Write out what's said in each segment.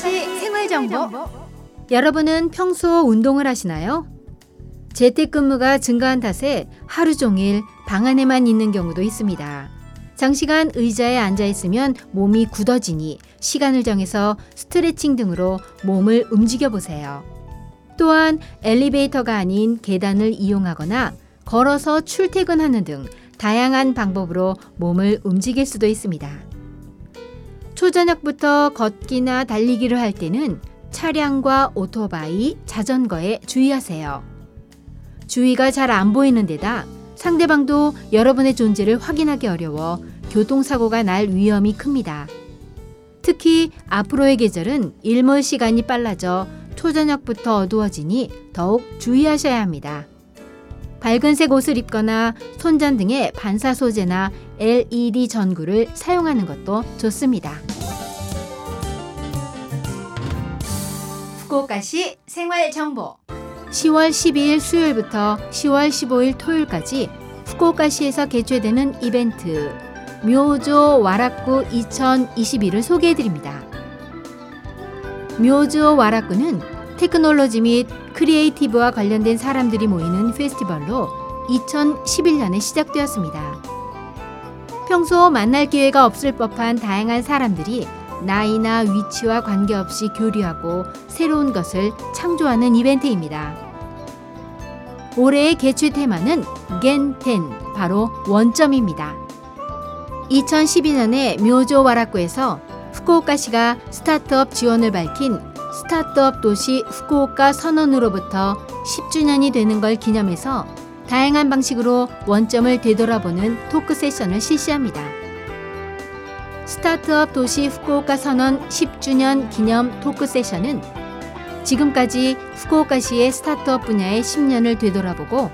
후쿠오카시 생활 정보. 여러분은 평소 운동을 하시나요? 재택근무가 증가한 탓에 하루 종일 방 안에만 있는 경우도 있습니다. 장시간 의자에 앉아 있으면 몸이 굳어지니 시간을 정해서 스트레칭 등으로 몸을 움직여 보세요. 또한 엘리베이터가 아닌 계단을 이용하거나 걸어서 출퇴근하는 등 다양한 방법으로 몸을 움직일 수도 있습니다. 초저녁부터 걷기나 달리기를 할 때는 차량과 오토바이, 자전거에 주의하세요. 주위가 잘 안 보이는 데다 상대방도 여러분의 존재를 확인하기 어려워 교통사고가 날 위험이 큽니다. 특히 앞으로의 계절은 일몰 시간이 빨라져 초저녁부터 어두워지니 더욱 주의하셔야 합니다. 밝은색 옷을 입거나 손전 등의 반사 소재나 LED 전구를 사용하는 것도 좋습니다. 후쿠오카시 생활 정보 10월 12일 수요일부터 10월 15일 토요일까지 후쿠오카시에서 개최되는 이벤트 묘조 와라쿠 2021을 소개해 드립니다. 묘조 와라쿠는 테크놀로지 및 creative와 관련된 사람들이 모이는 페스티벌로 2011년에 시작되었습니다. 평소 만날 기회가 없을 법한 다양한 사람들이 나이나 위치와 관계없이 교류하고 새로운 것을 창조하는 이벤트입니다. 올해의 개최 테마는 겐텐, 바로 원점입니다. 2012년에 묘조 와라쿠에서 후쿠오카시가 스타트업 지원을 밝힌 스타트업 도시 후쿠오카 선언으로부터 10주년이 되는 걸 기념해서 다양한 방식으로 원점을 되돌아보는 talk session을 실시합니다. 스타트업 도시 후쿠오카 선언 10주년 기념 talk session은 지금까지 후쿠오카시의 스타트업 분야의 10년을 되돌아보고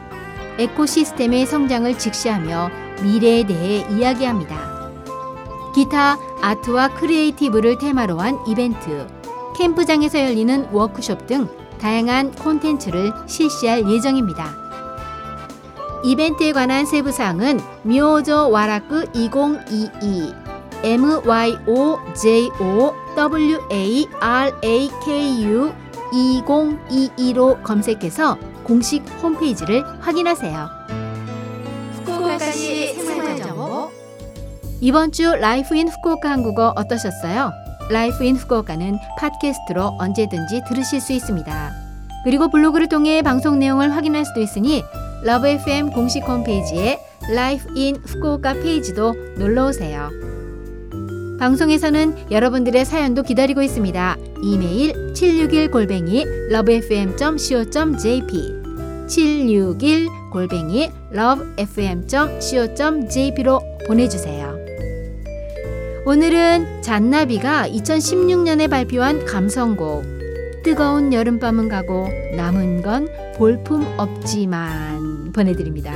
ecosystem의 성장을 직시하며 미래에 대해 이야기합니다. 기타, art와 creative를 테마로 한 이벤트, 캠프장에서 열리는 워크숍 등 다양한 콘텐츠를 실시할 예정입니다. 이벤트에 관한 세부 사항은 묘조 와라크 2022 MYOJOWARAKU 2022로 검색해서 공식 홈페이지를 확인하세요. 후쿠오카시 생활정보 이번 주 Life in 후쿠오카 한국어 어떠셨어요? Life in 후쿠오카는 팟캐스트로 언제든지 들으실 수 있습니다. 그리고 블로그를 통해 방송 내용을 확인할 수도 있으니 러브 FM 공식 홈페이지에 Life in 후쿠오카 페이지도 놀러 오세요. 방송에서는 여러분들의 사연도 기다리고 있습니다. 이메일 761 골뱅이 lovefm.co.jp 761 골뱅이 lovefm.co.jp로 보내주세요. 오늘은 잔나비가 2016년에 발표한 감성곡 뜨거운 여름밤은 가고 남은 건 볼품 없지만 보내드립니다.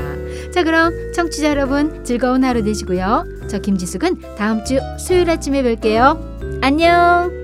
자 그럼 청취자 여러분 즐거운 하루 되시고요. 저 김지숙은 다음 주 수요일 아침에 뵐게요. 안녕.